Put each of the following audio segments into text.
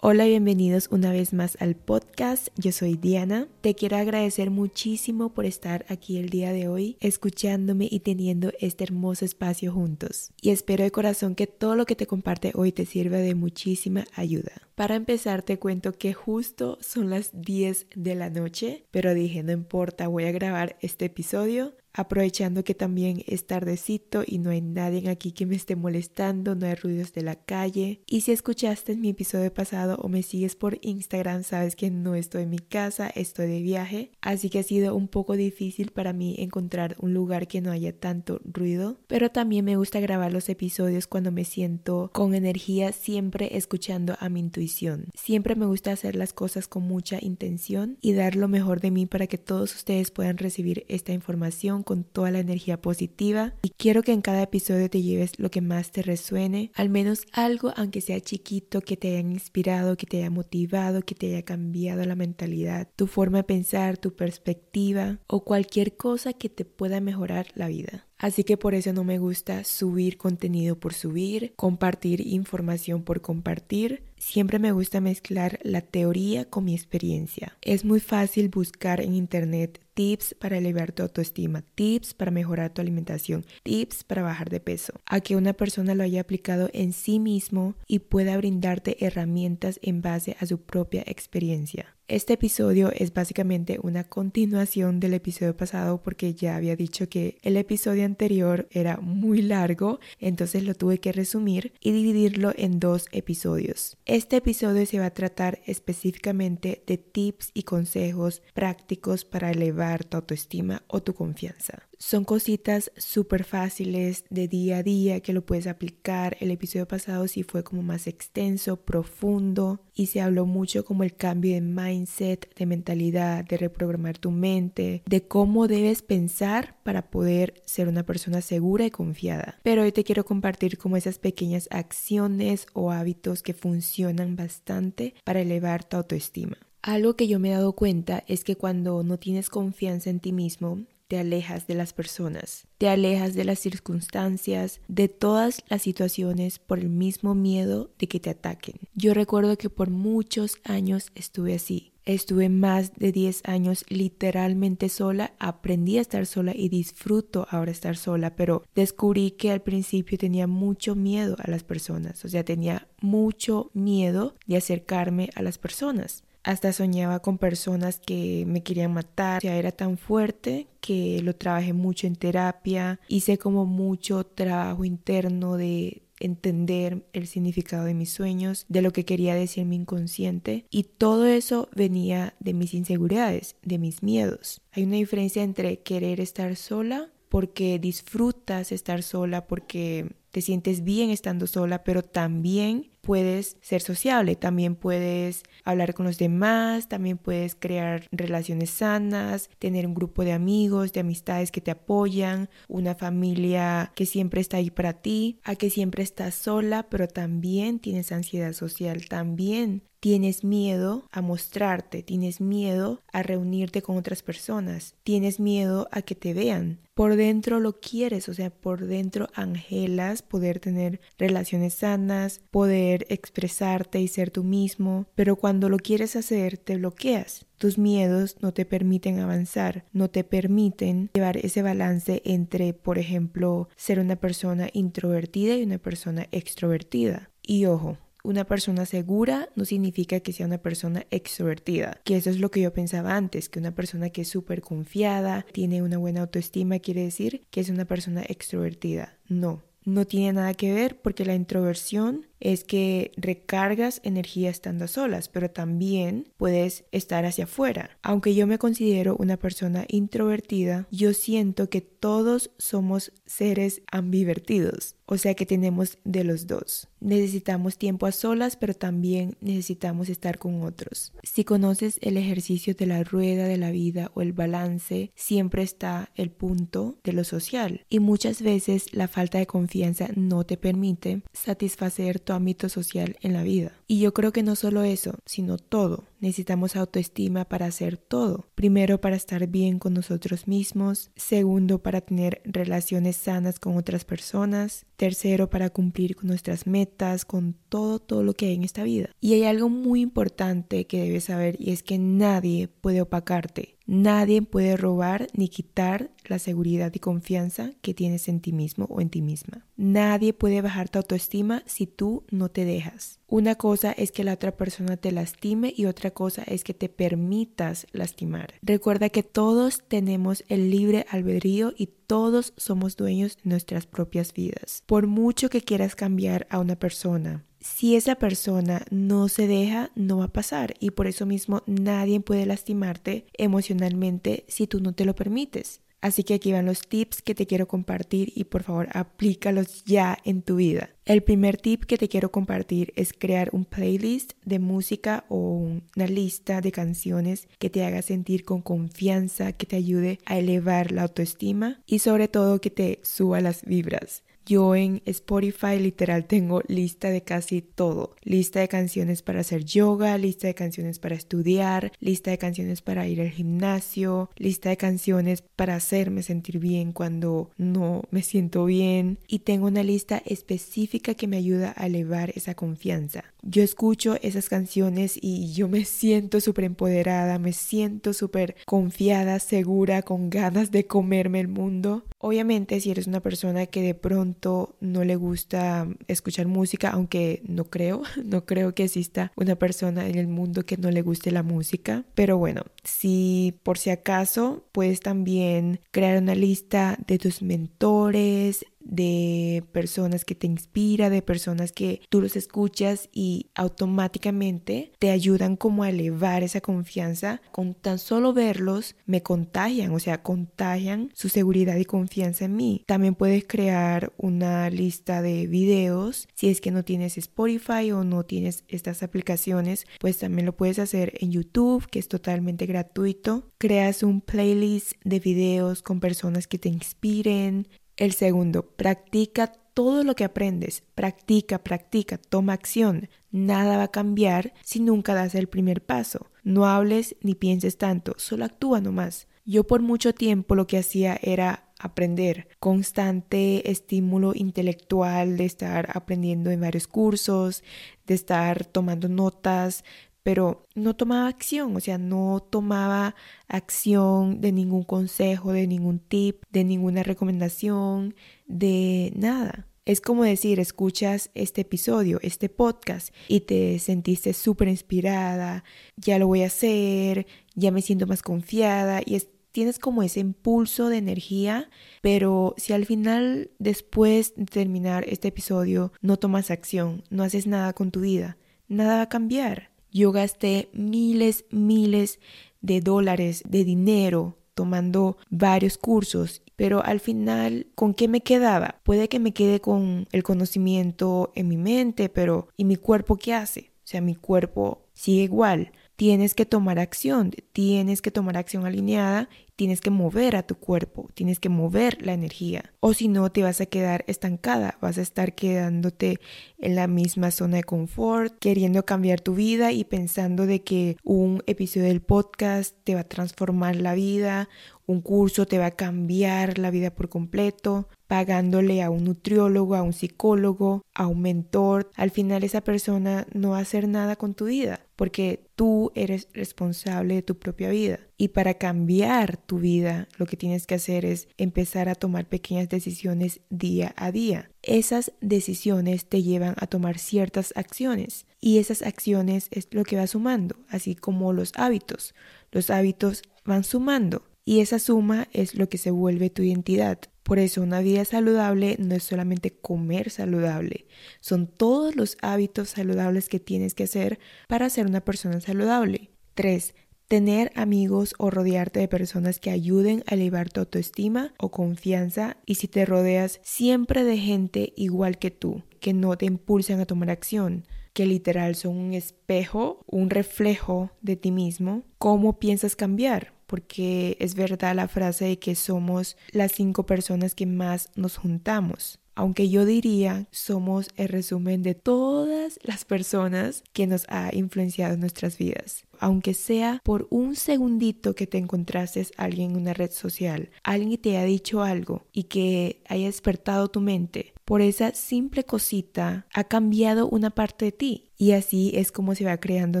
Hola bienvenidos una vez más al podcast. Yo soy Diana. Te quiero agradecer muchísimo por estar aquí el día de hoy, escuchándome y teniendo este hermoso espacio juntos. Y espero de corazón que todo lo que te comparte hoy te sirva de muchísima ayuda. Para empezar te cuento que justo son las 10 de la noche, pero dije no importa, voy a grabar este episodio aprovechando que también es tardecito y no hay nadie aquí que me esté molestando, no hay ruidos de la calle. Y si escuchaste mi episodio pasado o me sigues por Instagram, sabes que no estoy en mi casa, estoy de viaje, así que ha sido un poco difícil para mí encontrar un lugar que no haya tanto ruido, pero también me gusta grabar los episodios cuando me siento con energía, siempre escuchando a mi intuición. Siempre me gusta hacer las cosas con mucha intención y dar lo mejor de mí para que todos ustedes puedan recibir esta información con toda la energía positiva y quiero que en cada episodio te lleves lo que más te resuene, al menos algo aunque sea chiquito que te haya inspirado, que te haya motivado, que te haya cambiado la mentalidad, tu forma de pensar, tu perspectiva o cualquier cosa que te pueda mejorar la vida. Así que por eso no me gusta subir contenido por subir, compartir información por compartir. Siempre me gusta mezclar la teoría con mi experiencia. Es muy fácil buscar en internet tips para elevar tu autoestima, tips para mejorar tu alimentación, tips para bajar de peso, a que una persona lo haya aplicado en sí mismo y pueda brindarte herramientas en base a su propia experiencia. Este episodio es básicamente una continuación del episodio pasado porque ya había dicho que el episodio anterior era muy largo, entonces lo tuve que resumir y dividirlo en dos episodios. Este episodio se va a tratar específicamente de tips y consejos prácticos para elevar tu autoestima o tu confianza. Son cositas súper fáciles de día a día que lo puedes aplicar. El episodio pasado sí fue como más extenso, profundo y se habló mucho como el cambio de mindset, de mentalidad, de reprogramar tu mente, de cómo debes pensar para poder ser una persona segura y confiada. Pero hoy te quiero compartir como esas pequeñas acciones o hábitos que funcionan bastante para elevar tu autoestima. Algo que yo me he dado cuenta es que cuando no tienes confianza en ti mismo, te alejas de las personas, te alejas de las circunstancias, de todas las situaciones por el mismo miedo de que te ataquen. Yo recuerdo que por muchos años estuve así. Estuve más de 10 años literalmente sola, aprendí a estar sola y disfruto ahora estar sola, pero descubrí que al principio tenía mucho miedo a las personas, o sea, tenía mucho miedo de acercarme a las personas. Hasta soñaba con personas que me querían matar. Ya era tan fuerte que lo trabajé mucho en terapia. Hice como mucho trabajo interno de entender el significado de mis sueños, de lo que quería decir mi inconsciente. Y todo eso venía de mis inseguridades, de mis miedos. Hay una diferencia entre querer estar sola porque disfrutas estar sola, porque te sientes bien estando sola, pero también puedes ser sociable, también puedes hablar con los demás, también puedes crear relaciones sanas, tener un grupo de amigos, de amistades que te apoyan, una familia que siempre está ahí para ti, a que siempre estás sola, pero también tienes ansiedad social, también Tienes miedo a mostrarte, tienes miedo a reunirte con otras personas, tienes miedo a que te vean. Por dentro lo quieres, o sea, por dentro angelas poder tener relaciones sanas, poder expresarte y ser tú mismo, pero cuando lo quieres hacer te bloqueas. Tus miedos no te permiten avanzar, no te permiten llevar ese balance entre, por ejemplo, ser una persona introvertida y una persona extrovertida. Y ojo, una persona segura no significa que sea una persona extrovertida, que eso es lo que yo pensaba antes, que una persona que es súper confiada, tiene una buena autoestima, quiere decir que es una persona extrovertida. No, no tiene nada que ver porque la introversión es que recargas energía estando solas, pero también puedes estar hacia afuera. Aunque yo me considero una persona introvertida, yo siento que todos somos seres ambivertidos, o sea que tenemos de los dos. Necesitamos tiempo a solas, pero también necesitamos estar con otros. Si conoces el ejercicio de la rueda de la vida o el balance, siempre está el punto de lo social. Y muchas veces la falta de confianza no te permite satisfacer ámbito social en la vida. Y yo creo que no solo eso, sino todo, necesitamos autoestima para hacer todo. Primero, para estar bien con nosotros mismos. Segundo, para tener relaciones sanas con otras personas. Tercero, para cumplir con nuestras metas, con todo, todo lo que hay en esta vida. Y hay algo muy importante que debes saber y es que nadie puede opacarte. Nadie puede robar ni quitar la seguridad y confianza que tienes en ti mismo o en ti misma. Nadie puede bajar tu autoestima si tú no te dejas. Una cosa es que la otra persona te lastime y otra cosa es que te permitas lastimar. Recuerda que todos tenemos el libre albedrío y todos somos dueños de nuestras propias vidas. Por mucho que quieras cambiar a una persona, si esa persona no se deja, no va a pasar y por eso mismo nadie puede lastimarte emocionalmente si tú no te lo permites. Así que aquí van los tips que te quiero compartir y por favor aplícalos ya en tu vida. El primer tip que te quiero compartir es crear un playlist de música o una lista de canciones que te haga sentir con confianza, que te ayude a elevar la autoestima y sobre todo que te suba las vibras. Yo en Spotify literal tengo lista de casi todo. Lista de canciones para hacer yoga, lista de canciones para estudiar, lista de canciones para ir al gimnasio, lista de canciones para hacerme sentir bien cuando no me siento bien. Y tengo una lista específica que me ayuda a elevar esa confianza. Yo escucho esas canciones y yo me siento súper empoderada, me siento súper confiada, segura, con ganas de comerme el mundo. Obviamente si eres una persona que de pronto no le gusta escuchar música, aunque no creo, no creo que exista una persona en el mundo que no le guste la música, pero bueno, si por si acaso puedes también crear una lista de tus mentores, de personas que te inspira, de personas que tú los escuchas y automáticamente te ayudan como a elevar esa confianza. Con tan solo verlos me contagian, o sea, contagian su seguridad y confianza en mí. También puedes crear una lista de videos. Si es que no tienes Spotify o no tienes estas aplicaciones, pues también lo puedes hacer en YouTube, que es totalmente gratuito. Creas un playlist de videos con personas que te inspiren, el segundo, practica todo lo que aprendes. Practica, practica, toma acción. Nada va a cambiar si nunca das el primer paso. No hables ni pienses tanto, solo actúa nomás. Yo por mucho tiempo lo que hacía era aprender, constante estímulo intelectual de estar aprendiendo en varios cursos, de estar tomando notas, pero no tomaba acción, o sea, no tomaba acción de ningún consejo, de ningún tip, de ninguna recomendación, de nada. Es como decir, escuchas este episodio, este podcast y te sentiste súper inspirada, ya lo voy a hacer, ya me siento más confiada y tienes como ese impulso de energía, pero si al final, después de terminar este episodio, no tomas acción, no haces nada con tu vida, nada va a cambiar. Yo gasté miles, miles de dólares de dinero tomando varios cursos, pero al final, ¿con qué me quedaba? Puede que me quede con el conocimiento en mi mente, pero ¿y mi cuerpo qué hace? O sea, mi cuerpo sigue igual. Tienes que tomar acción, tienes que tomar acción alineada tienes que mover a tu cuerpo, tienes que mover la energía. O si no, te vas a quedar estancada, vas a estar quedándote en la misma zona de confort, queriendo cambiar tu vida y pensando de que un episodio del podcast te va a transformar la vida, un curso te va a cambiar la vida por completo, pagándole a un nutriólogo, a un psicólogo, a un mentor. Al final esa persona no va a hacer nada con tu vida porque tú eres responsable de tu propia vida. Y para cambiar tu vida, lo que tienes que hacer es empezar a tomar pequeñas decisiones día a día. Esas decisiones te llevan a tomar ciertas acciones y esas acciones es lo que va sumando, así como los hábitos. Los hábitos van sumando y esa suma es lo que se vuelve tu identidad. Por eso una vida saludable no es solamente comer saludable, son todos los hábitos saludables que tienes que hacer para ser una persona saludable. 3. Tener amigos o rodearte de personas que ayuden a elevar tu autoestima o confianza y si te rodeas siempre de gente igual que tú, que no te impulsan a tomar acción, que literal son un espejo, un reflejo de ti mismo, ¿cómo piensas cambiar? Porque es verdad la frase de que somos las cinco personas que más nos juntamos. aunque yo diría somos el resumen de todas las personas que nos ha influenciado en nuestras vidas aunque sea por un segundito que te encontrases a alguien en una red social, alguien te ha dicho algo y que haya despertado tu mente, por esa simple cosita ha cambiado una parte de ti. Y así es como se va creando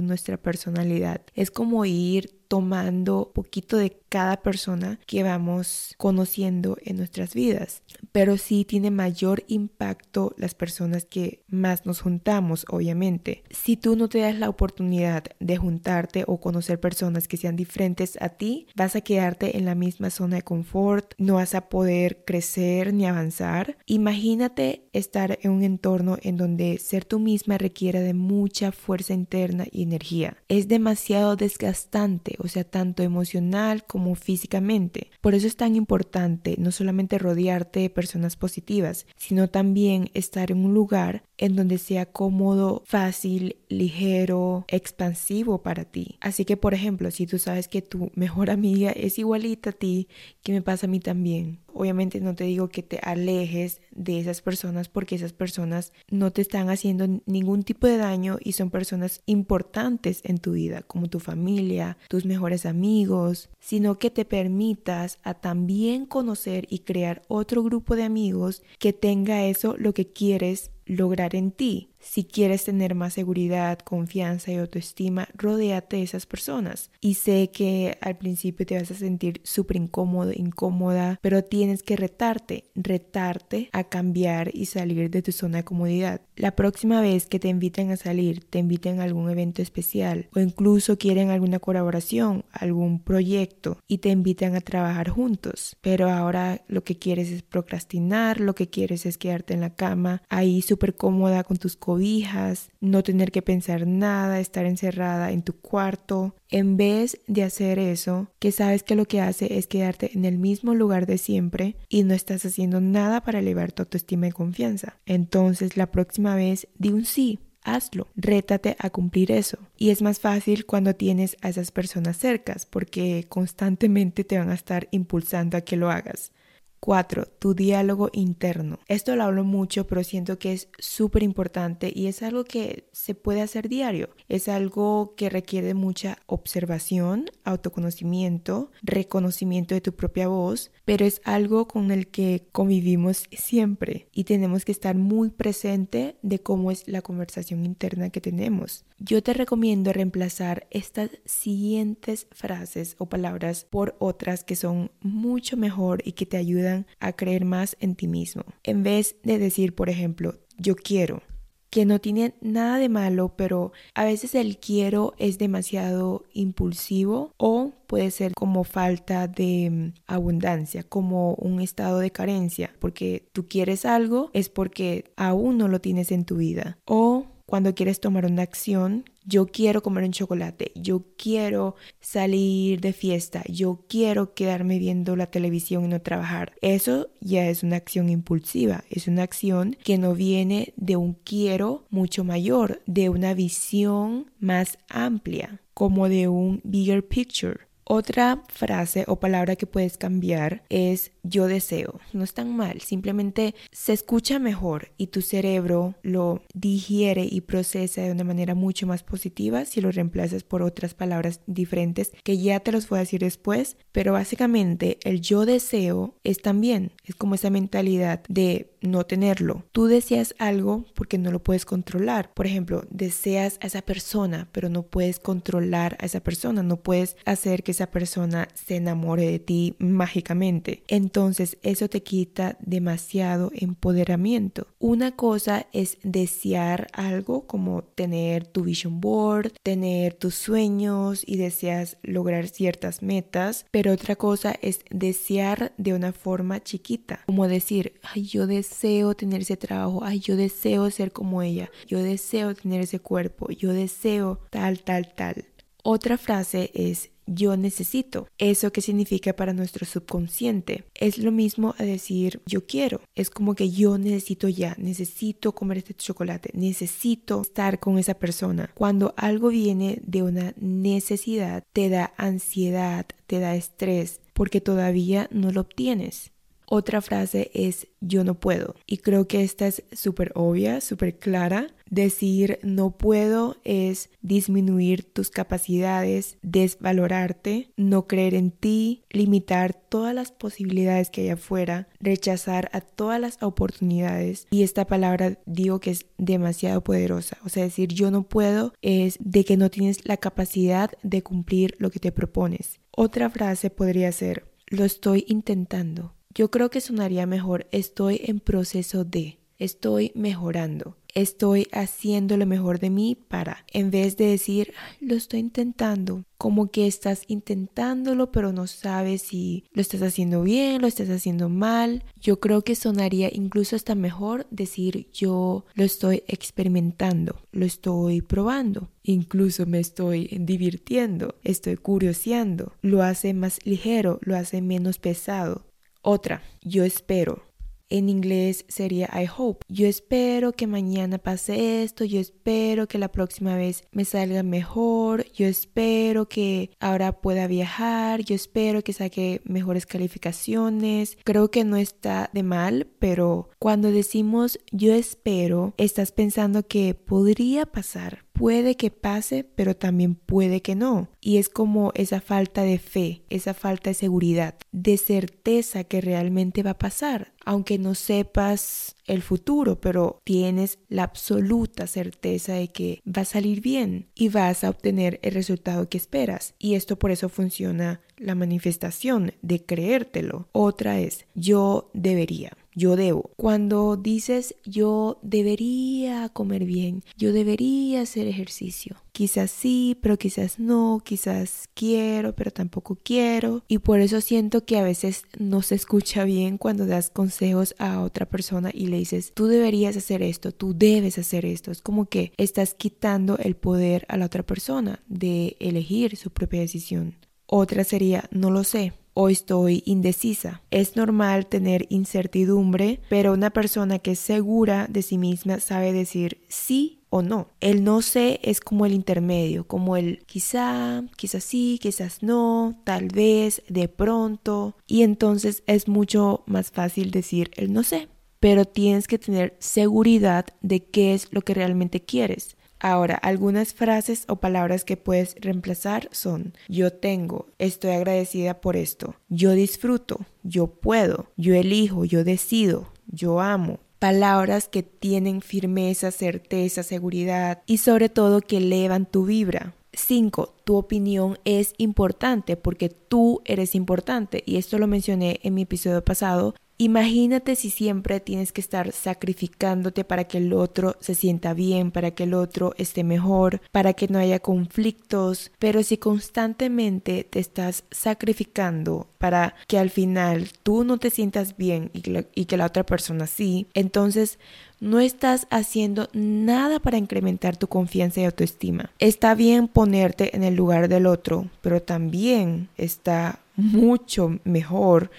nuestra personalidad. Es como ir tomando poquito de cada persona que vamos conociendo en nuestras vidas. Pero sí tiene mayor impacto las personas que más nos juntamos, obviamente. Si tú no te das la oportunidad de juntarte o conocer personas que sean diferentes a ti, vas a quedarte en la misma zona de confort, no vas a poder crecer ni avanzar. Imagínate estar en un entorno en donde ser tú misma requiere de mucha fuerza interna y energía. Es demasiado desgastante o sea, tanto emocional como físicamente. Por eso es tan importante no solamente rodearte de personas positivas, sino también estar en un lugar en donde sea cómodo, fácil, ligero, expansivo para ti. Así que, por ejemplo, si tú sabes que tu mejor amiga es igualita a ti, ¿qué me pasa a mí también? Obviamente no te digo que te alejes de esas personas porque esas personas no te están haciendo ningún tipo de daño y son personas importantes en tu vida, como tu familia, tus mejores amigos, sino que te permitas a también conocer y crear otro grupo de amigos que tenga eso lo que quieres lograr en ti. Si quieres tener más seguridad, confianza y autoestima, rodéate de esas personas. Y sé que al principio te vas a sentir súper incómodo, incómoda, pero tienes que retarte, retarte a cambiar y salir de tu zona de comodidad. La próxima vez que te inviten a salir, te inviten a algún evento especial o incluso quieren alguna colaboración, algún proyecto y te invitan a trabajar juntos. Pero ahora lo que quieres es procrastinar, lo que quieres es quedarte en la cama ahí súper cómoda con tus cobijas, no tener que pensar nada, estar encerrada en tu cuarto. En vez de hacer eso, que sabes que lo que hace es quedarte en el mismo lugar de siempre y no estás haciendo nada para elevar tu autoestima y confianza. Entonces la próxima vez di un sí, hazlo, rétate a cumplir eso. Y es más fácil cuando tienes a esas personas cercas porque constantemente te van a estar impulsando a que lo hagas. 4. Tu diálogo interno. Esto lo hablo mucho, pero siento que es súper importante y es algo que se puede hacer diario. Es algo que requiere mucha observación, autoconocimiento, reconocimiento de tu propia voz, pero es algo con el que convivimos siempre y tenemos que estar muy presente de cómo es la conversación interna que tenemos. Yo te recomiendo reemplazar estas siguientes frases o palabras por otras que son mucho mejor y que te ayudan a creer más en ti mismo. En vez de decir, por ejemplo, yo quiero, que no tiene nada de malo, pero a veces el quiero es demasiado impulsivo o puede ser como falta de mm, abundancia, como un estado de carencia, porque tú quieres algo es porque aún no lo tienes en tu vida. O cuando quieres tomar una acción, yo quiero comer un chocolate, yo quiero salir de fiesta, yo quiero quedarme viendo la televisión y no trabajar. Eso ya es una acción impulsiva, es una acción que no viene de un quiero mucho mayor, de una visión más amplia, como de un bigger picture. Otra frase o palabra que puedes cambiar es yo deseo. No es tan mal, simplemente se escucha mejor y tu cerebro lo digiere y procesa de una manera mucho más positiva si lo reemplazas por otras palabras diferentes que ya te los voy a decir después, pero básicamente el yo deseo es también, es como esa mentalidad de no tenerlo. Tú deseas algo porque no lo puedes controlar. Por ejemplo, deseas a esa persona, pero no puedes controlar a esa persona, no puedes hacer que esa persona se enamore de ti mágicamente. Entonces eso te quita demasiado empoderamiento. Una cosa es desear algo como tener tu vision board, tener tus sueños y deseas lograr ciertas metas, pero otra cosa es desear de una forma chiquita, como decir, ay, yo deseo tener ese trabajo, ay, yo deseo ser como ella, yo deseo tener ese cuerpo, yo deseo tal, tal, tal. Otra frase es yo necesito. ¿Eso qué significa para nuestro subconsciente? Es lo mismo a decir yo quiero. Es como que yo necesito ya, necesito comer este chocolate, necesito estar con esa persona. Cuando algo viene de una necesidad, te da ansiedad, te da estrés, porque todavía no lo obtienes. Otra frase es yo no puedo. Y creo que esta es súper obvia, súper clara. Decir no puedo es disminuir tus capacidades, desvalorarte, no creer en ti, limitar todas las posibilidades que hay afuera, rechazar a todas las oportunidades. Y esta palabra digo que es demasiado poderosa. O sea, decir yo no puedo es de que no tienes la capacidad de cumplir lo que te propones. Otra frase podría ser lo estoy intentando. Yo creo que sonaría mejor estoy en proceso de, estoy mejorando, estoy haciendo lo mejor de mí para, en vez de decir lo estoy intentando, como que estás intentándolo pero no sabes si lo estás haciendo bien, lo estás haciendo mal. Yo creo que sonaría incluso hasta mejor decir yo lo estoy experimentando, lo estoy probando, incluso me estoy divirtiendo, estoy curioseando. Lo hace más ligero, lo hace menos pesado. Otra, yo espero. En inglés sería I hope. Yo espero que mañana pase esto, yo espero que la próxima vez me salga mejor, yo espero que ahora pueda viajar, yo espero que saque mejores calificaciones. Creo que no está de mal, pero cuando decimos yo espero, estás pensando que podría pasar, puede que pase, pero también puede que no. Y es como esa falta de fe, esa falta de seguridad, de certeza que realmente va a pasar, aunque no sepas el futuro, pero tienes la absoluta certeza de que va a salir bien y vas a obtener el resultado que esperas. Y esto por eso funciona la manifestación de creértelo. Otra es, yo debería yo debo. Cuando dices yo debería comer bien, yo debería hacer ejercicio. Quizás sí, pero quizás no, quizás quiero, pero tampoco quiero. Y por eso siento que a veces no se escucha bien cuando das consejos a otra persona y le dices, tú deberías hacer esto, tú debes hacer esto. Es como que estás quitando el poder a la otra persona de elegir su propia decisión. Otra sería, no lo sé o estoy indecisa. Es normal tener incertidumbre, pero una persona que es segura de sí misma sabe decir sí o no. El no sé es como el intermedio, como el quizá, quizás sí, quizás no, tal vez, de pronto. Y entonces es mucho más fácil decir el no sé. Pero tienes que tener seguridad de qué es lo que realmente quieres. Ahora, algunas frases o palabras que puedes reemplazar son yo tengo, estoy agradecida por esto, yo disfruto, yo puedo, yo elijo, yo decido, yo amo. Palabras que tienen firmeza, certeza, seguridad y sobre todo que elevan tu vibra. 5. Tu opinión es importante porque tú eres importante y esto lo mencioné en mi episodio pasado Imagínate si siempre tienes que estar sacrificándote para que el otro se sienta bien, para que el otro esté mejor, para que no haya conflictos, pero si constantemente te estás sacrificando para que al final tú no te sientas bien y que la, otra persona sí, entonces no estás haciendo nada para incrementar tu confianza y autoestima. Está bien ponerte en el lugar del otro, pero también está mucho mejor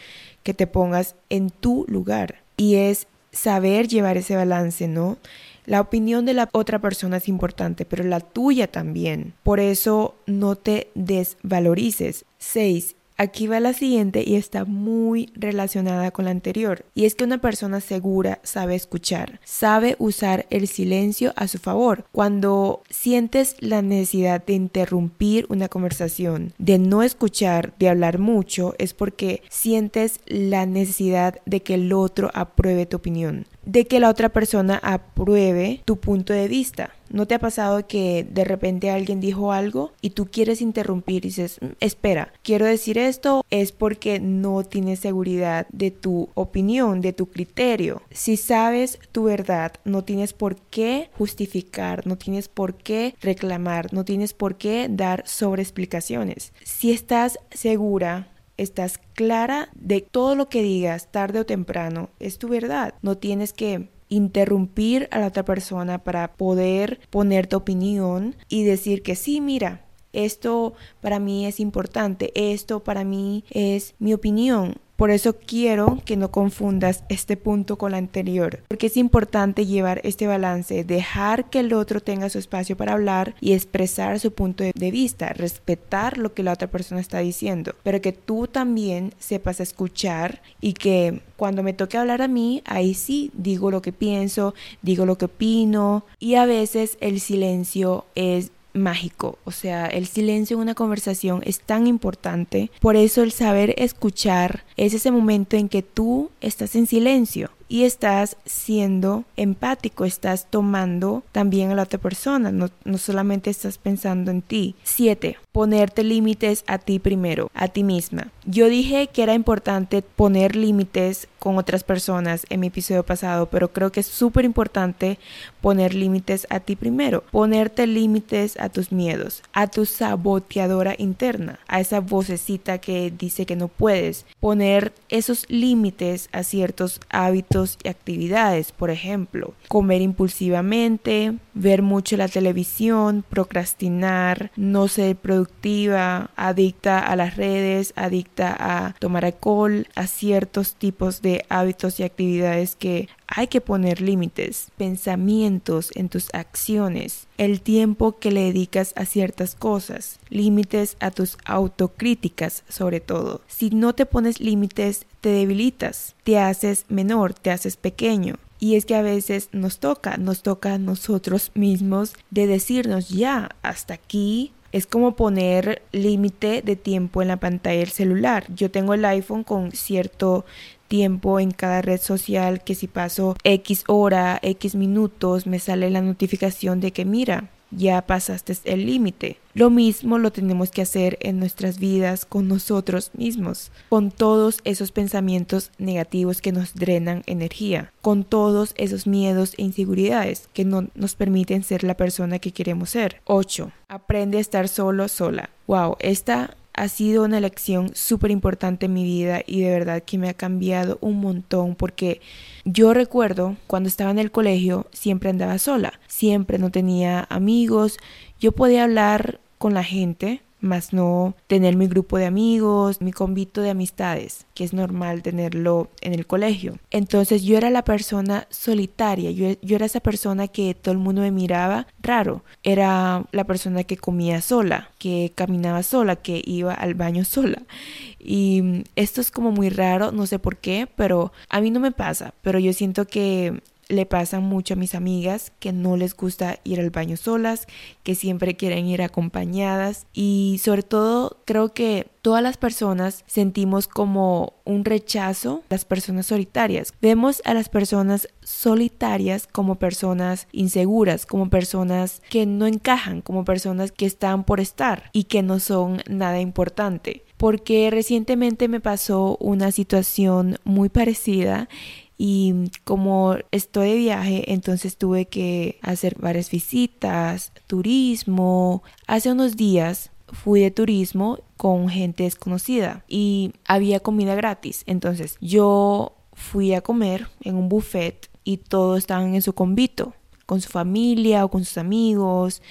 que te pongas en tu lugar. Y es saber llevar ese balance, ¿no? La opinión de la otra persona es importante, pero la tuya también. Por eso no te desvalorices. 6. Aquí va la siguiente y está muy relacionada con la anterior. Y es que una persona segura sabe escuchar, sabe usar el silencio a su favor. Cuando sientes la necesidad de interrumpir una conversación, de no escuchar, de hablar mucho, es porque sientes la necesidad de que el otro apruebe tu opinión de que la otra persona apruebe tu punto de vista. ¿No te ha pasado que de repente alguien dijo algo y tú quieres interrumpir y dices, mm, espera, quiero decir esto es porque no tienes seguridad de tu opinión, de tu criterio? Si sabes tu verdad, no tienes por qué justificar, no tienes por qué reclamar, no tienes por qué dar sobre explicaciones. Si estás segura estás clara de todo lo que digas tarde o temprano, es tu verdad. No tienes que interrumpir a la otra persona para poder poner tu opinión y decir que sí, mira, esto para mí es importante, esto para mí es mi opinión. Por eso quiero que no confundas este punto con el anterior, porque es importante llevar este balance, dejar que el otro tenga su espacio para hablar y expresar su punto de vista, respetar lo que la otra persona está diciendo, pero que tú también sepas escuchar y que cuando me toque hablar a mí, ahí sí digo lo que pienso, digo lo que opino y a veces el silencio es mágico, o sea, el silencio en una conversación es tan importante, por eso el saber escuchar es ese momento en que tú estás en silencio y estás siendo empático, estás tomando también a la otra persona, no, no solamente estás pensando en ti. 7. Ponerte límites a ti primero, a ti misma. Yo dije que era importante poner límites con otras personas en mi episodio pasado, pero creo que es súper importante poner límites a ti primero, ponerte límites a tus miedos, a tu saboteadora interna, a esa vocecita que dice que no puedes, poner esos límites a ciertos y actividades, por ejemplo, comer impulsivamente, ver mucho la televisión, procrastinar, no ser productiva, adicta a las redes, adicta a tomar alcohol, a ciertos tipos de hábitos y actividades que hay que poner límites, pensamientos en tus acciones, el tiempo que le dedicas a ciertas cosas, límites a tus autocríticas sobre todo. Si no te pones límites, te debilitas, te haces menor, te haces pequeño. Y es que a veces nos toca, nos toca a nosotros mismos de decirnos ya, hasta aquí es como poner límite de tiempo en la pantalla del celular. Yo tengo el iPhone con cierto tiempo en cada red social que si paso X hora, X minutos, me sale la notificación de que mira, ya pasaste el límite. Lo mismo lo tenemos que hacer en nuestras vidas con nosotros mismos, con todos esos pensamientos negativos que nos drenan energía, con todos esos miedos e inseguridades que no nos permiten ser la persona que queremos ser. 8. Aprende a estar solo, sola. Wow, esta ha sido una lección súper importante en mi vida y de verdad que me ha cambiado un montón porque yo recuerdo cuando estaba en el colegio siempre andaba sola, siempre no tenía amigos, yo podía hablar con la gente, más no tener mi grupo de amigos, mi convito de amistades, que es normal tenerlo en el colegio. Entonces yo era la persona solitaria, yo, yo, era esa persona que todo el mundo me miraba raro, era la persona que comía sola, que caminaba sola, que iba al baño sola. Y esto es como muy raro, no sé por qué, pero a mí no me pasa, pero yo siento que le pasa mucho a mis amigas que no les gusta ir al baño solas, que siempre quieren ir acompañadas y sobre todo creo que todas las personas sentimos como un rechazo las personas solitarias. Vemos a las personas solitarias como personas inseguras, como personas que no encajan, como personas que están por estar y que no son nada importante. Porque recientemente me pasó una situación muy parecida y como estoy de viaje, entonces tuve que hacer varias visitas, turismo. Hace unos días fui de turismo con gente desconocida y había comida gratis. Entonces yo fui a comer en un buffet y todos estaban en su convito, con su familia o con sus amigos,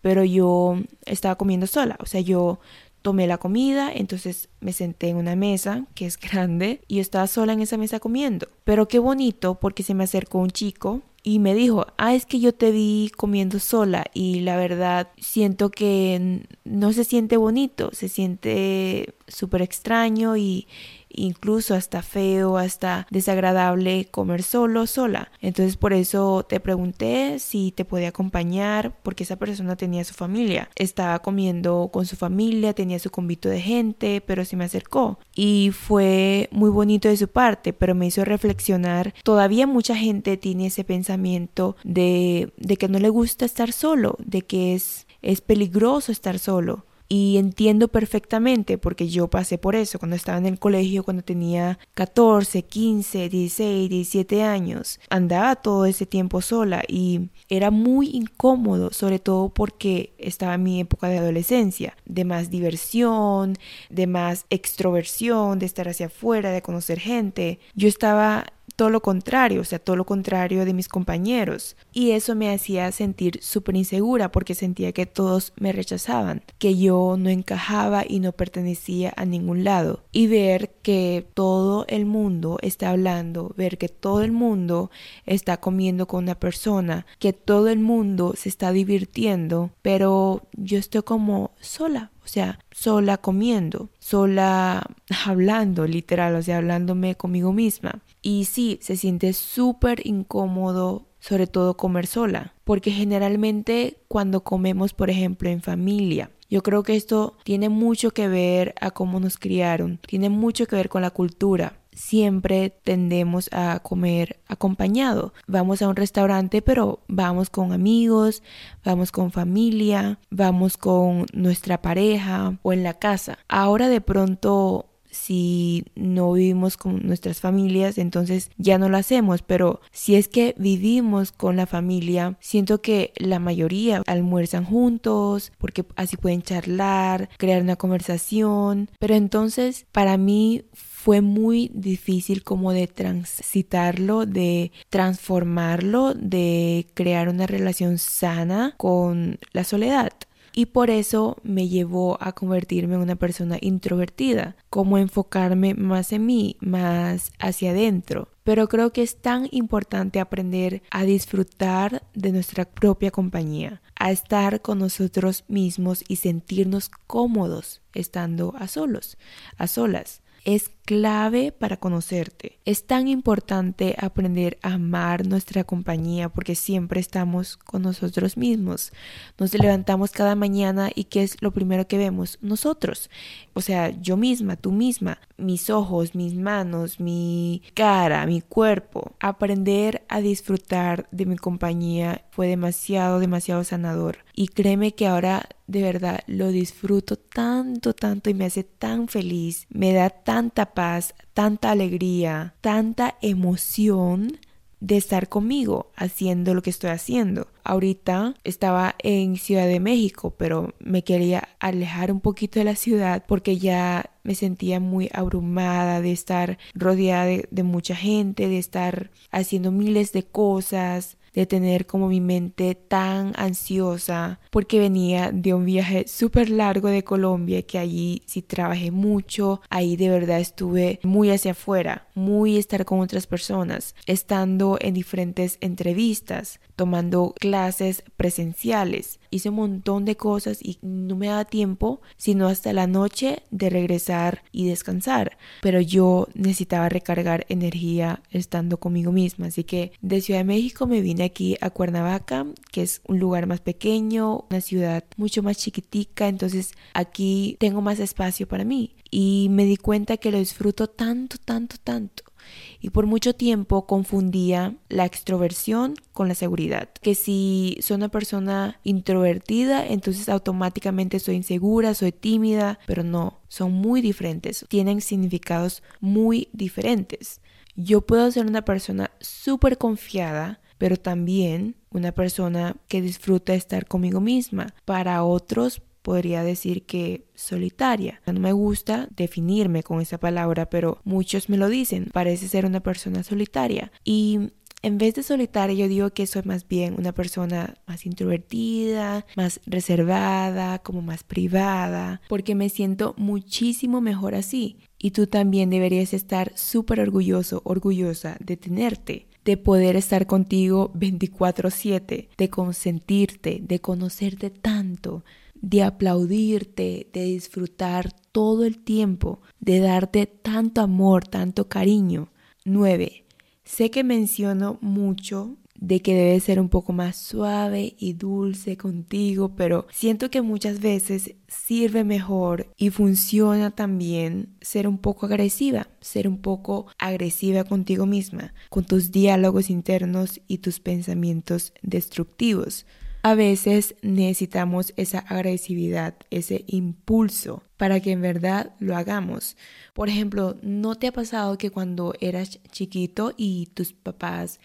pero yo estaba comiendo sola. O sea, yo tomé la comida, entonces me senté en una mesa que es grande y estaba sola en esa mesa comiendo. Pero qué bonito porque se me acercó un chico y me dijo, ah, es que yo te vi comiendo sola y la verdad siento que no se siente bonito, se siente súper extraño y incluso hasta feo, hasta desagradable comer solo, sola. Entonces por eso te pregunté si te podía acompañar, porque esa persona tenía su familia. Estaba comiendo con su familia, tenía su convito de gente, pero se me acercó. Y fue muy bonito de su parte, pero me hizo reflexionar. Todavía mucha gente tiene ese pensamiento de, de que no le gusta estar solo, de que es, es peligroso estar solo y entiendo perfectamente porque yo pasé por eso cuando estaba en el colegio, cuando tenía 14, 15, 16, 17 años. Andaba todo ese tiempo sola y era muy incómodo, sobre todo porque estaba en mi época de adolescencia, de más diversión, de más extroversión, de estar hacia afuera, de conocer gente. Yo estaba todo lo contrario, o sea, todo lo contrario de mis compañeros. Y eso me hacía sentir súper insegura porque sentía que todos me rechazaban, que yo no encajaba y no pertenecía a ningún lado. Y ver que todo el mundo está hablando, ver que todo el mundo está comiendo con una persona, que todo el mundo se está divirtiendo, pero yo estoy como sola, o sea, sola comiendo, sola hablando, literal, o sea, hablándome conmigo misma. Y sí, se siente súper incómodo, sobre todo comer sola, porque generalmente cuando comemos, por ejemplo, en familia, yo creo que esto tiene mucho que ver a cómo nos criaron, tiene mucho que ver con la cultura. Siempre tendemos a comer acompañado. Vamos a un restaurante, pero vamos con amigos, vamos con familia, vamos con nuestra pareja o en la casa. Ahora de pronto si no vivimos con nuestras familias, entonces ya no lo hacemos, pero si es que vivimos con la familia, siento que la mayoría almuerzan juntos porque así pueden charlar, crear una conversación, pero entonces para mí fue muy difícil como de transitarlo, de transformarlo, de crear una relación sana con la soledad y por eso me llevó a convertirme en una persona introvertida, como enfocarme más en mí, más hacia adentro. Pero creo que es tan importante aprender a disfrutar de nuestra propia compañía, a estar con nosotros mismos y sentirnos cómodos estando a solos, a solas es clave para conocerte. Es tan importante aprender a amar nuestra compañía porque siempre estamos con nosotros mismos. Nos levantamos cada mañana y ¿qué es lo primero que vemos? Nosotros. O sea, yo misma, tú misma, mis ojos, mis manos, mi cara, mi cuerpo. Aprender a disfrutar de mi compañía fue demasiado, demasiado sanador. Y créeme que ahora de verdad lo disfruto tanto, tanto y me hace tan feliz, me da tanta paz, tanta alegría, tanta emoción de estar conmigo haciendo lo que estoy haciendo. Ahorita estaba en Ciudad de México, pero me quería alejar un poquito de la ciudad porque ya me sentía muy abrumada de estar rodeada de, de mucha gente, de estar haciendo miles de cosas, de tener como mi mente tan ansiosa porque venía de un viaje súper largo de Colombia que allí sí trabajé mucho, ahí de verdad estuve muy hacia afuera, muy estar con otras personas, estando en diferentes entrevistas, tomando clases presenciales. Hice un montón de cosas y no me daba tiempo sino hasta la noche de regresar y descansar. Pero yo necesitaba recargar energía estando conmigo misma. Así que de Ciudad de México me vine aquí a Cuernavaca, que es un lugar más pequeño, una ciudad mucho más chiquitica. Entonces aquí tengo más espacio para mí. Y me di cuenta que lo disfruto tanto, tanto, tanto y por mucho tiempo confundía la extroversión con la seguridad. Que si soy una persona introvertida, entonces automáticamente soy insegura, soy tímida, pero no, son muy diferentes, tienen significados muy diferentes. Yo puedo ser una persona súper confiada, pero también una persona que disfruta estar conmigo misma. Para otros podría decir que solitaria. No me gusta definirme con esa palabra, pero muchos me lo dicen. Parece ser una persona solitaria. Y en vez de solitaria, yo digo que soy más bien una persona más introvertida, más reservada, como más privada, porque me siento muchísimo mejor así. Y tú también deberías estar súper orgulloso, orgullosa de tenerte de poder estar contigo 24/7, de consentirte, de conocerte tanto, de aplaudirte, de disfrutar todo el tiempo, de darte tanto amor, tanto cariño. 9. Sé que menciono mucho de que debes ser un poco más suave y dulce contigo, pero siento que muchas veces sirve mejor y funciona también ser un poco agresiva, ser un poco agresiva contigo misma, con tus diálogos internos y tus pensamientos destructivos. A veces necesitamos esa agresividad, ese impulso para que en verdad lo hagamos. Por ejemplo, ¿no te ha pasado que cuando eras chiquito y tus papás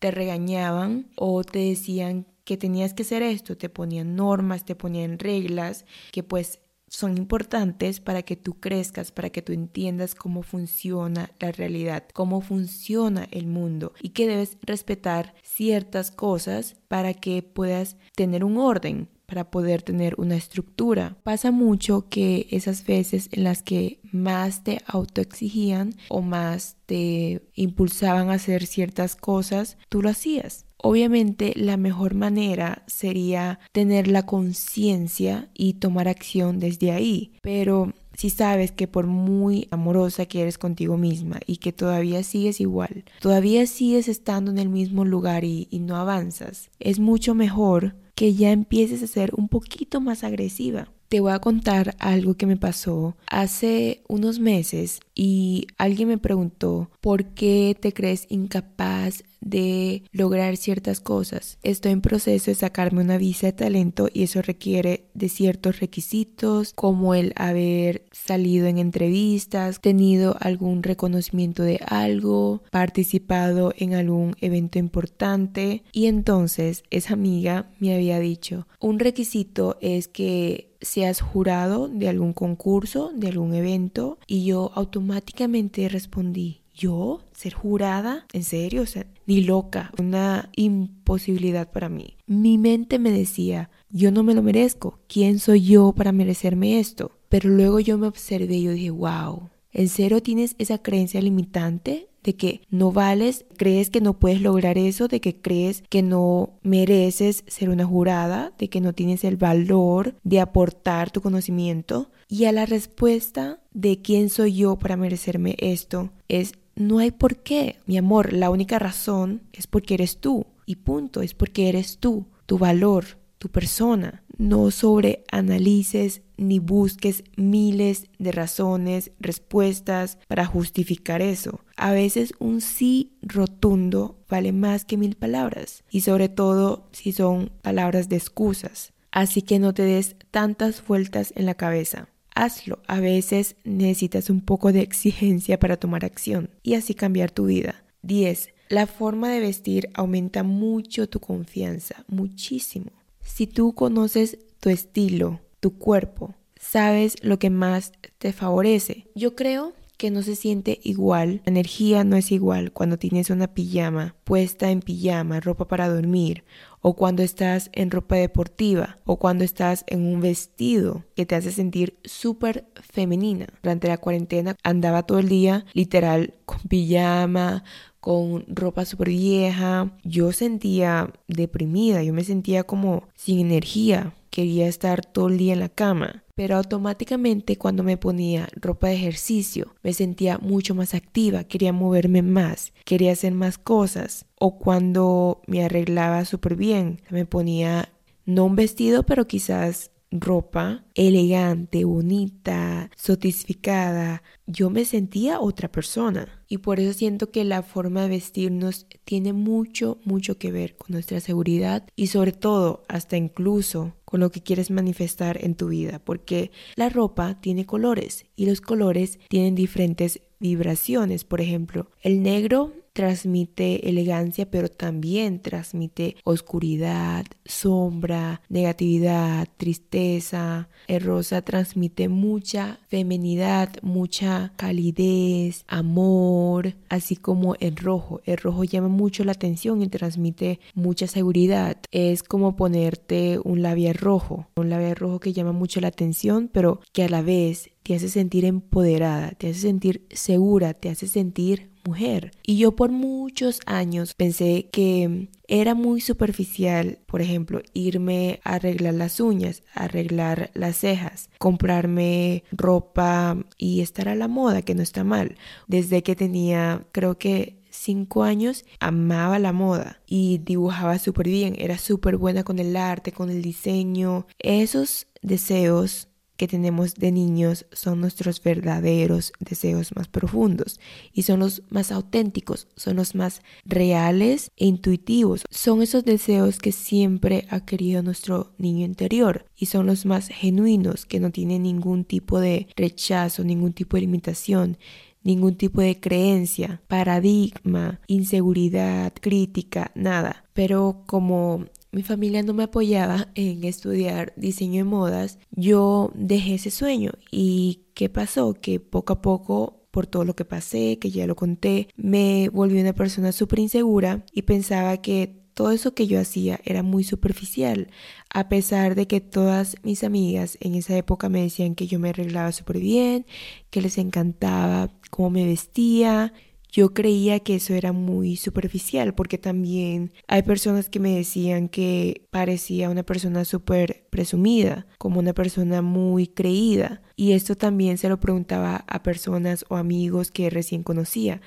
te regañaban o te decían que tenías que hacer esto, te ponían normas, te ponían reglas, que pues son importantes para que tú crezcas, para que tú entiendas cómo funciona la realidad, cómo funciona el mundo y que debes respetar ciertas cosas para que puedas tener un orden, para poder tener una estructura. Pasa mucho que esas veces en las que más te autoexigían o más te impulsaban a hacer ciertas cosas, tú lo hacías. Obviamente la mejor manera sería tener la conciencia y tomar acción desde ahí, pero si sabes que por muy amorosa que eres contigo misma y que todavía sigues igual, todavía sigues estando en el mismo lugar y, no avanzas, es mucho mejor que ya empieces a ser un poquito más agresiva. Te voy a contar algo que me pasó hace unos meses y alguien me preguntó, ¿por qué te crees incapaz de lograr ciertas cosas. Estoy en proceso de sacarme una visa de talento y eso requiere de ciertos requisitos como el haber salido en entrevistas, tenido algún reconocimiento de algo, participado en algún evento importante y entonces esa amiga me había dicho, un requisito es que seas jurado de algún concurso, de algún evento y yo automáticamente respondí, ¿yo? ¿Ser jurada? ¿En serio? Ni loca, una imposibilidad para mí. Mi mente me decía, yo no me lo merezco, ¿quién soy yo para merecerme esto? Pero luego yo me observé y yo dije, wow, ¿en serio tienes esa creencia limitante? de que no vales, crees que no puedes lograr eso, de que crees que no mereces ser una jurada, de que no tienes el valor de aportar tu conocimiento. Y a la respuesta de quién soy yo para merecerme esto es no hay por qué, mi amor, la única razón es porque eres tú y punto, es porque eres tú, tu valor, tu persona. No sobreanalices ni busques miles de razones, respuestas para justificar eso. A veces un sí rotundo vale más que mil palabras y sobre todo si son palabras de excusas. Así que no te des tantas vueltas en la cabeza hazlo. A veces necesitas un poco de exigencia para tomar acción y así cambiar tu vida. 10. La forma de vestir aumenta mucho tu confianza, muchísimo. Si tú conoces tu estilo, tu cuerpo, sabes lo que más te favorece. Yo creo que no se siente igual, la energía no es igual cuando tienes una pijama puesta en pijama, ropa para dormir, o cuando estás en ropa deportiva, o cuando estás en un vestido que te hace sentir súper femenina. Durante la cuarentena andaba todo el día literal con pijama, con ropa súper vieja. Yo sentía deprimida, yo me sentía como sin energía. Quería estar todo el día en la cama pero automáticamente cuando me ponía ropa de ejercicio me sentía mucho más activa, quería moverme más, quería hacer más cosas. O cuando me arreglaba súper bien, me ponía no un vestido, pero quizás ropa elegante, bonita, sotificada, yo me sentía otra persona. Y por eso siento que la forma de vestirnos tiene mucho, mucho que ver con nuestra seguridad y sobre todo hasta incluso con lo que quieres manifestar en tu vida, porque la ropa tiene colores y los colores tienen diferentes vibraciones. Por ejemplo, el negro transmite elegancia, pero también transmite oscuridad, sombra, negatividad, tristeza. El rosa transmite mucha femenidad, mucha calidez, amor, así como el rojo. El rojo llama mucho la atención y transmite mucha seguridad. Es como ponerte un labial rojo, un labial rojo que llama mucho la atención, pero que a la vez te hace sentir empoderada, te hace sentir segura, te hace sentir mujer. Y yo por muchos años pensé que era muy superficial, por ejemplo, irme a arreglar las uñas, arreglar las cejas, comprarme ropa y estar a la moda, que no está mal. Desde que tenía, creo que cinco años amaba la moda y dibujaba súper bien, era súper buena con el arte, con el diseño. Esos deseos que tenemos de niños son nuestros verdaderos deseos más profundos y son los más auténticos, son los más reales e intuitivos. Son esos deseos que siempre ha querido nuestro niño interior y son los más genuinos, que no tienen ningún tipo de rechazo, ningún tipo de limitación ningún tipo de creencia, paradigma, inseguridad, crítica, nada. Pero como mi familia no me apoyaba en estudiar diseño de modas, yo dejé ese sueño. ¿Y qué pasó? Que poco a poco por todo lo que pasé, que ya lo conté, me volví una persona súper insegura y pensaba que todo eso que yo hacía era muy superficial, a pesar de que todas mis amigas en esa época me decían que yo me arreglaba súper bien, que les encantaba cómo me vestía. Yo creía que eso era muy superficial porque también hay personas que me decían que parecía una persona súper presumida, como una persona muy creída. Y esto también se lo preguntaba a personas o amigos que recién conocía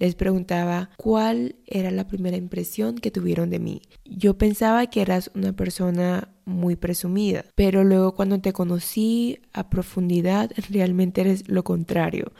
les preguntaba cuál era la primera impresión que tuvieron de mí. Yo pensaba que eras una persona muy presumida, pero luego cuando te conocí a profundidad, realmente eres lo contrario.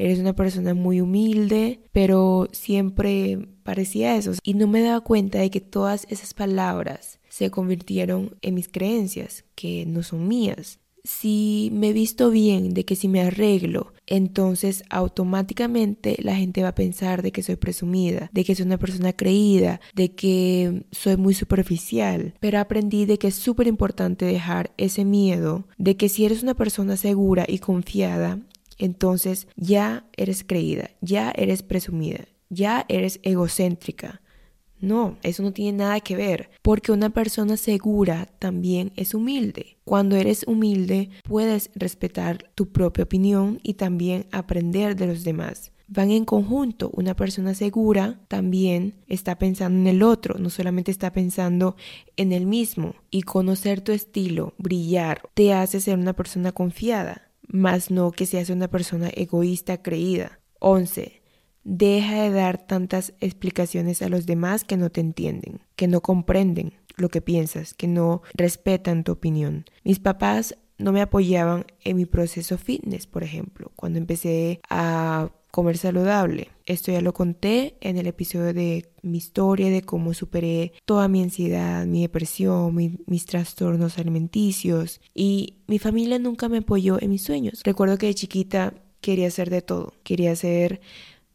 Eres una persona muy humilde, pero siempre parecía eso. Y no me daba cuenta de que todas esas palabras se convirtieron en mis creencias, que no son mías si me visto bien, de que si me arreglo, entonces automáticamente la gente va a pensar de que soy presumida, de que soy una persona creída, de que soy muy superficial. Pero aprendí de que es súper importante dejar ese miedo, de que si eres una persona segura y confiada, entonces ya eres creída, ya eres presumida, ya eres egocéntrica. No, eso no tiene nada que ver, porque una persona segura también es humilde. Cuando eres humilde, puedes respetar tu propia opinión y también aprender de los demás. Van en conjunto. Una persona segura también está pensando en el otro, no solamente está pensando en el mismo. Y conocer tu estilo, brillar, te hace ser una persona confiada, más no que seas una persona egoísta creída. 11. Deja de dar tantas explicaciones a los demás que no te entienden, que no comprenden lo que piensas, que no respetan tu opinión. Mis papás no me apoyaban en mi proceso fitness, por ejemplo, cuando empecé a comer saludable. Esto ya lo conté en el episodio de mi historia, de cómo superé toda mi ansiedad, mi depresión, mis trastornos alimenticios. Y mi familia nunca me apoyó en mis sueños. Recuerdo que de chiquita quería hacer de todo. Quería ser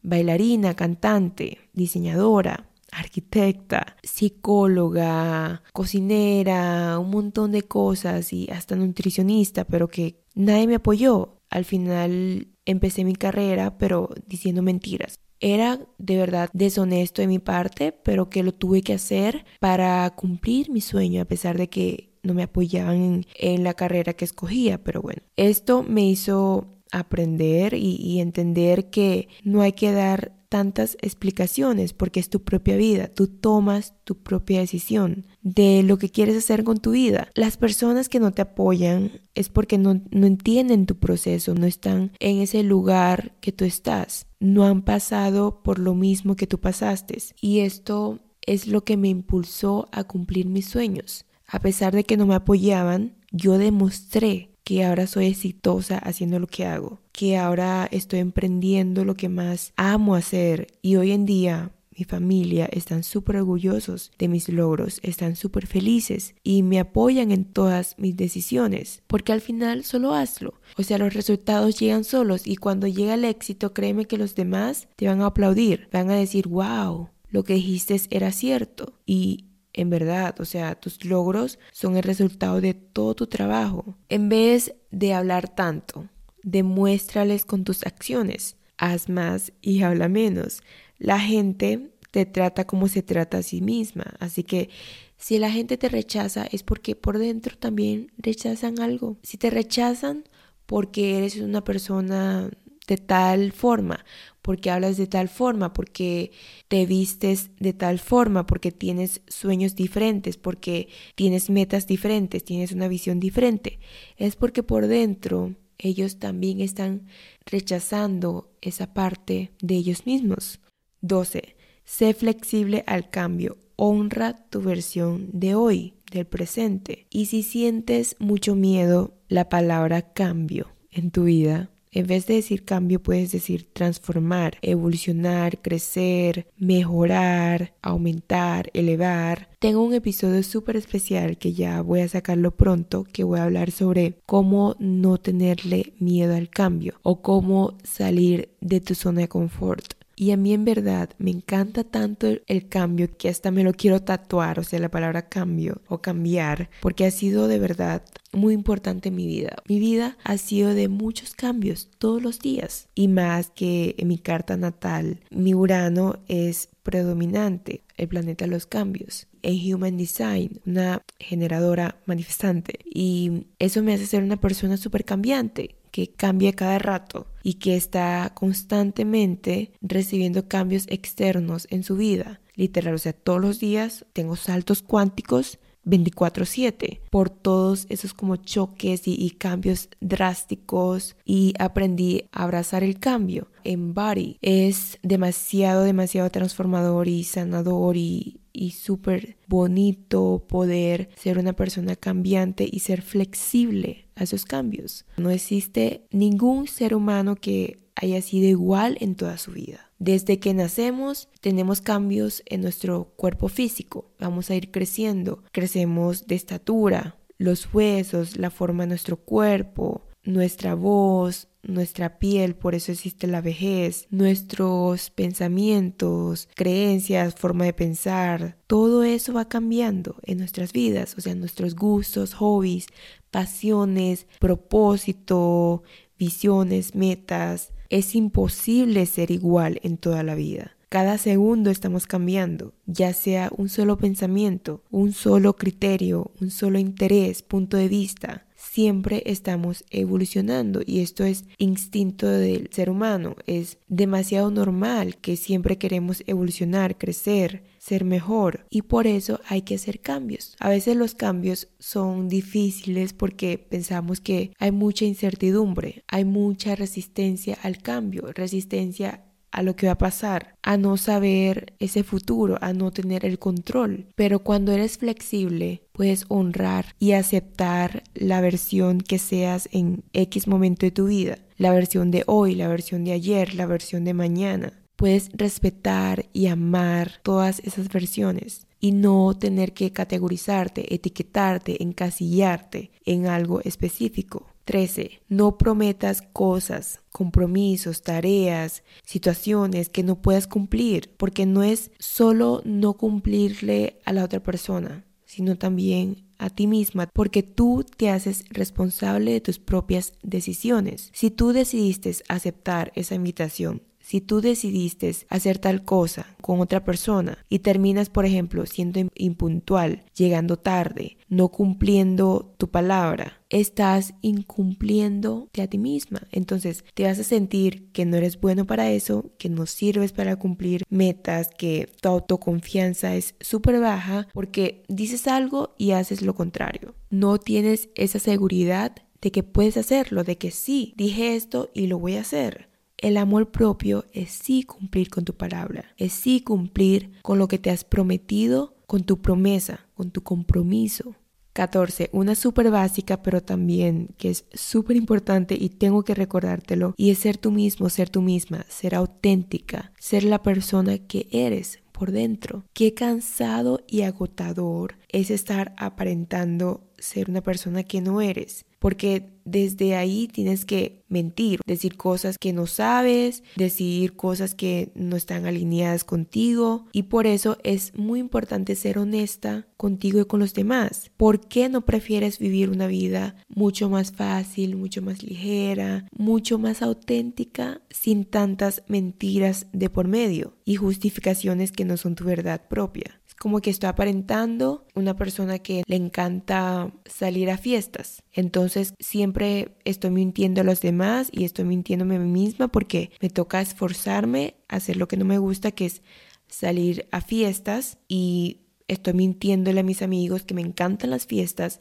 bailarina, cantante, diseñadora, arquitecta, psicóloga, cocinera, un montón de cosas y hasta nutricionista, pero que nadie me apoyó. Al final empecé mi carrera, pero diciendo mentiras. Era de verdad deshonesto de mi parte, pero que lo tuve que hacer para cumplir mi sueño, a pesar de que no me apoyaban en, la carrera que escogía. Pero bueno, esto me hizo aprender y, entender que no hay que dar tantas explicaciones porque es tu propia vida, tú tomas tu propia decisión de lo que quieres hacer con tu vida. Las personas que no te apoyan es porque no, no entienden tu proceso, no están en ese lugar que tú estás, no han pasado por lo mismo que tú pasaste y esto es lo que me impulsó a cumplir mis sueños. A pesar de que no me apoyaban, yo demostré que ahora soy exitosa haciendo lo que hago, que ahora estoy emprendiendo lo que más amo hacer y hoy en día mi familia están súper orgullosos de mis logros, están súper felices y me apoyan en todas mis decisiones, porque al final solo hazlo. O sea, los resultados llegan solos y cuando llega el éxito, créeme que los demás te van a aplaudir, van a decir, wow, lo que dijiste era cierto. Y en verdad, o sea, tus logros son el resultado de todo tu trabajo. En vez de hablar tanto, demuéstrales con tus acciones. Haz más y habla menos. La gente te trata como se trata a sí misma. Así que si la gente te rechaza es porque por dentro también rechazan algo. Si te rechazan porque eres una persona de tal forma, porque hablas de tal forma, porque te vistes de tal forma, porque tienes sueños diferentes, porque tienes metas diferentes, tienes una visión diferente. Es porque por dentro ellos también están rechazando esa parte de ellos mismos. 12. Sé flexible al cambio. Honra tu versión de hoy, del presente. Y si sientes mucho miedo, la palabra cambio en tu vida en vez de decir cambio, puedes decir transformar, evolucionar, crecer, mejorar, aumentar, elevar. Tengo un episodio súper especial que ya voy a sacarlo pronto, que voy a hablar sobre cómo no tenerle miedo al cambio o cómo salir de tu zona de confort. Y a mí en verdad me encanta tanto el, cambio que hasta me lo quiero tatuar, o sea, la palabra cambio o cambiar, porque ha sido de verdad muy importante en mi vida. Mi vida ha sido de muchos cambios todos los días y más que en mi carta natal, mi Urano es predominante. el planeta de los cambios. En Human Design, una generadora manifestante. Y eso me hace ser una persona súper cambiante, que cambia cada rato y que está constantemente recibiendo cambios externos en su vida. Literal, o sea, todos los días tengo saltos cuánticos 24/7 por todos esos como choques y, cambios drásticos y aprendí a abrazar el cambio. En Body es demasiado, demasiado transformador y sanador y, y súper bonito poder ser una persona cambiante y ser flexible a esos cambios. No existe ningún ser humano que haya sido igual en toda su vida. Desde que nacemos tenemos cambios en nuestro cuerpo físico. Vamos a ir creciendo. Crecemos de estatura, los huesos, la forma de nuestro cuerpo, nuestra voz, nuestra piel, por eso existe la vejez, nuestros pensamientos, creencias, forma de pensar, todo eso va cambiando en nuestras vidas, o sea, nuestros gustos, hobbies, pasiones, propósito, visiones, metas, es imposible ser igual en toda la vida. Cada segundo estamos cambiando, ya sea un solo pensamiento, un solo criterio, un solo interés, punto de vista. Siempre estamos evolucionando y esto es instinto del ser humano. Es demasiado normal que siempre queremos evolucionar, crecer, ser mejor y por eso hay que hacer cambios. A veces los cambios son difíciles porque pensamos que hay mucha incertidumbre, hay mucha resistencia al cambio, resistencia a lo que va a pasar, a no saber ese futuro, a no tener el control. Pero cuando eres flexible, puedes honrar y aceptar la versión que seas en X momento de tu vida, la versión de hoy, la versión de ayer, la versión de mañana. Puedes respetar y amar todas esas versiones y no tener que categorizarte, etiquetarte, encasillarte en algo específico. 13. No prometas cosas, compromisos, tareas, situaciones que no puedas cumplir, porque no es solo no cumplirle a la otra persona, sino también a ti misma, porque tú te haces responsable de tus propias decisiones. Si tú decidiste aceptar esa invitación si tú decidiste hacer tal cosa con otra persona y terminas, por ejemplo, siendo impuntual, llegando tarde, no cumpliendo tu palabra, estás incumpliéndote a ti misma. Entonces te vas a sentir que no eres bueno para eso, que no sirves para cumplir metas, que tu autoconfianza es súper baja porque dices algo y haces lo contrario. No tienes esa seguridad de que puedes hacerlo, de que sí, dije esto y lo voy a hacer. El amor propio es sí cumplir con tu palabra, es sí cumplir con lo que te has prometido, con tu promesa, con tu compromiso. 14. Una súper básica, pero también que es súper importante y tengo que recordártelo, y es ser tú mismo, ser tú misma, ser auténtica, ser la persona que eres por dentro. Qué cansado y agotador es estar aparentando ser una persona que no eres porque desde ahí tienes que mentir, decir cosas que no sabes, decir cosas que no están alineadas contigo y por eso es muy importante ser honesta contigo y con los demás. ¿Por qué no prefieres vivir una vida mucho más fácil, mucho más ligera, mucho más auténtica, sin tantas mentiras de por medio y justificaciones que no son tu verdad propia? Como que estoy aparentando una persona que le encanta salir a fiestas. Entonces siempre estoy mintiendo a los demás y estoy mintiéndome a mí misma porque me toca esforzarme a hacer lo que no me gusta, que es salir a fiestas y estoy mintiéndole a mis amigos que me encantan las fiestas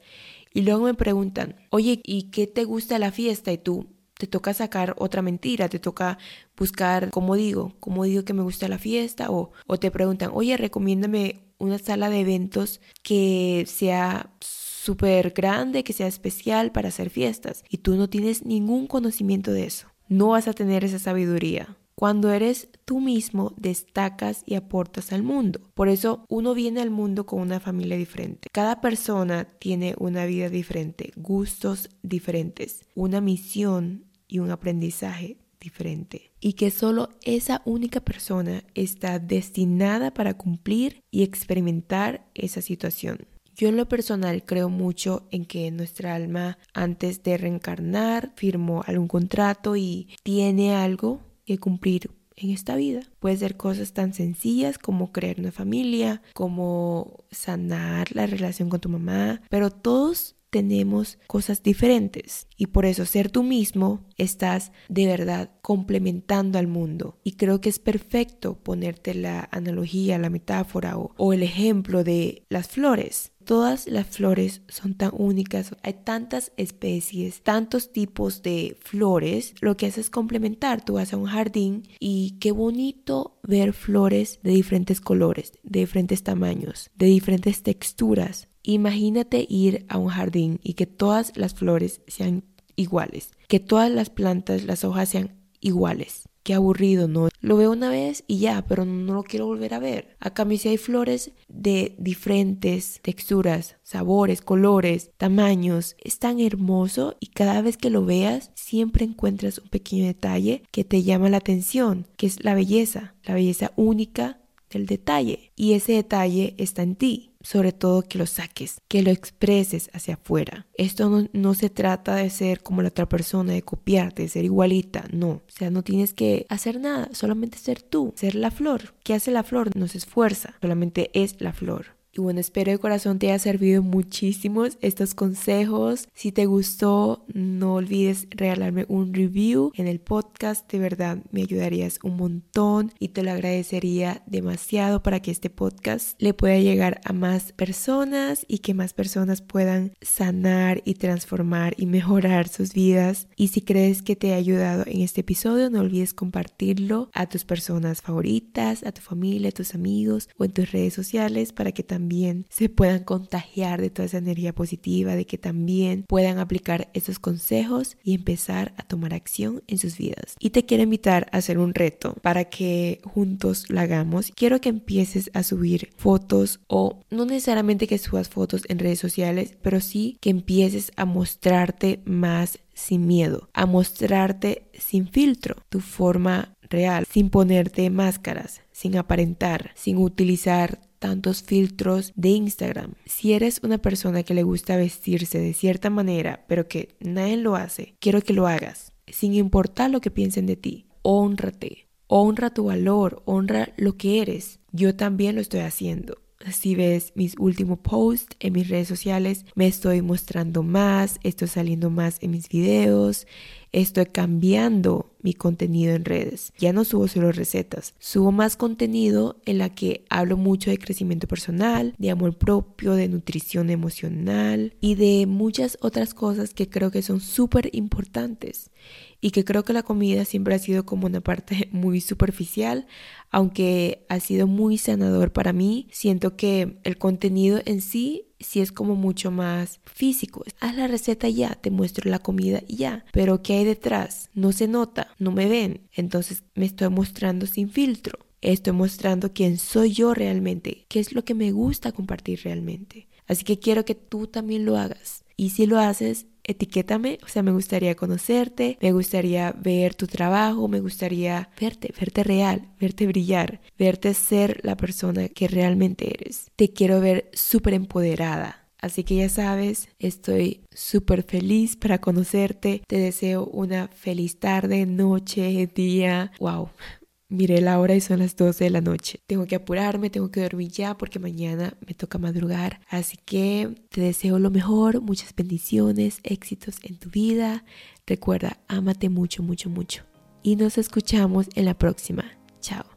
y luego me preguntan, oye, ¿y qué te gusta la fiesta? Y tú, te toca sacar otra mentira, te toca buscar cómo digo, cómo digo que me gusta la fiesta o, o te preguntan, oye, recomiéndame una sala de eventos que sea súper grande, que sea especial para hacer fiestas y tú no tienes ningún conocimiento de eso. No vas a tener esa sabiduría. Cuando eres tú mismo, destacas y aportas al mundo. Por eso uno viene al mundo con una familia diferente. Cada persona tiene una vida diferente, gustos diferentes, una misión y un aprendizaje diferente y que solo esa única persona está destinada para cumplir y experimentar esa situación. Yo en lo personal creo mucho en que nuestra alma antes de reencarnar firmó algún contrato y tiene algo que cumplir en esta vida. Puede ser cosas tan sencillas como crear una familia, como sanar la relación con tu mamá, pero todos tenemos cosas diferentes y por eso ser tú mismo estás de verdad complementando al mundo y creo que es perfecto ponerte la analogía, la metáfora o, el ejemplo de las flores. Todas las flores son tan únicas, hay tantas especies, tantos tipos de flores, lo que hace es complementar. Tú vas a un jardín y qué bonito ver flores de diferentes colores, de diferentes tamaños, de diferentes texturas. Imagínate ir a un jardín y que todas las flores sean iguales, que todas las plantas, las hojas sean iguales. Qué aburrido, ¿no? Lo veo una vez y ya, pero no lo quiero volver a ver. A cambio, si hay flores de diferentes texturas, sabores, colores, tamaños, es tan hermoso y cada vez que lo veas, siempre encuentras un pequeño detalle que te llama la atención, que es la belleza, la belleza única del detalle. Y ese detalle está en ti sobre todo que lo saques, que lo expreses hacia afuera. Esto no, se trata de ser como la otra persona, de copiarte, de ser igualita, no. O sea, no tienes que hacer nada, solamente ser tú, ser la flor. ¿Qué hace la flor? No se esfuerza, solamente es la flor. Y bueno, espero de corazón te haya servido muchísimos estos consejos. Si te gustó, no olvides regalarme un review en el podcast. De verdad, me ayudarías un montón y te lo agradecería demasiado para que este podcast le pueda llegar a más personas y que más personas puedan sanar y transformar y mejorar sus vidas. Y si crees que te ha ayudado en este episodio, no olvides compartirlo a tus personas favoritas, a tu familia, a tus amigos o en tus redes sociales para que también se puedan contagiar de toda esa energía positiva, de que también puedan aplicar esos consejos y empezar a tomar acción en sus vidas. Y te quiero invitar a hacer un reto para que juntos lo hagamos. Quiero que empieces a subir fotos o no necesariamente que subas fotos en redes sociales, pero sí que empieces a mostrarte más sin miedo, a mostrarte sin filtro, tu forma real, sin ponerte máscaras, sin aparentar, sin utilizar tantos filtros de Instagram. Si eres una persona que le gusta vestirse de cierta manera, pero que nadie lo hace, quiero que lo hagas, sin importar lo que piensen de ti. Honrate, honra tu valor, honra lo que eres. Yo también lo estoy haciendo. Si ves mis últimos posts en mis redes sociales, me estoy mostrando más, estoy saliendo más en mis videos, estoy cambiando mi contenido en redes. Ya no subo solo recetas, subo más contenido en la que hablo mucho de crecimiento personal, de amor propio, de nutrición emocional y de muchas otras cosas que creo que son súper importantes y que creo que la comida siempre ha sido como una parte muy superficial, aunque ha sido muy sanador para mí. Siento que el contenido en sí si es como mucho más físico. Haz la receta ya, te muestro la comida ya. Pero ¿qué hay detrás? No se nota, no me ven. Entonces me estoy mostrando sin filtro. Estoy mostrando quién soy yo realmente, qué es lo que me gusta compartir realmente. Así que quiero que tú también lo hagas. Y si lo haces, etiquétame, o sea, me gustaría conocerte, me gustaría ver tu trabajo, me gustaría verte, verte real, verte brillar, verte ser la persona que realmente eres. Te quiero ver súper empoderada. Así que ya sabes, estoy súper feliz para conocerte. Te deseo una feliz tarde, noche, día. ¡Wow! Miré la hora y son las 12 de la noche. Tengo que apurarme, tengo que dormir ya porque mañana me toca madrugar. Así que te deseo lo mejor, muchas bendiciones, éxitos en tu vida. Recuerda, ámate mucho, mucho, mucho. Y nos escuchamos en la próxima. Chao.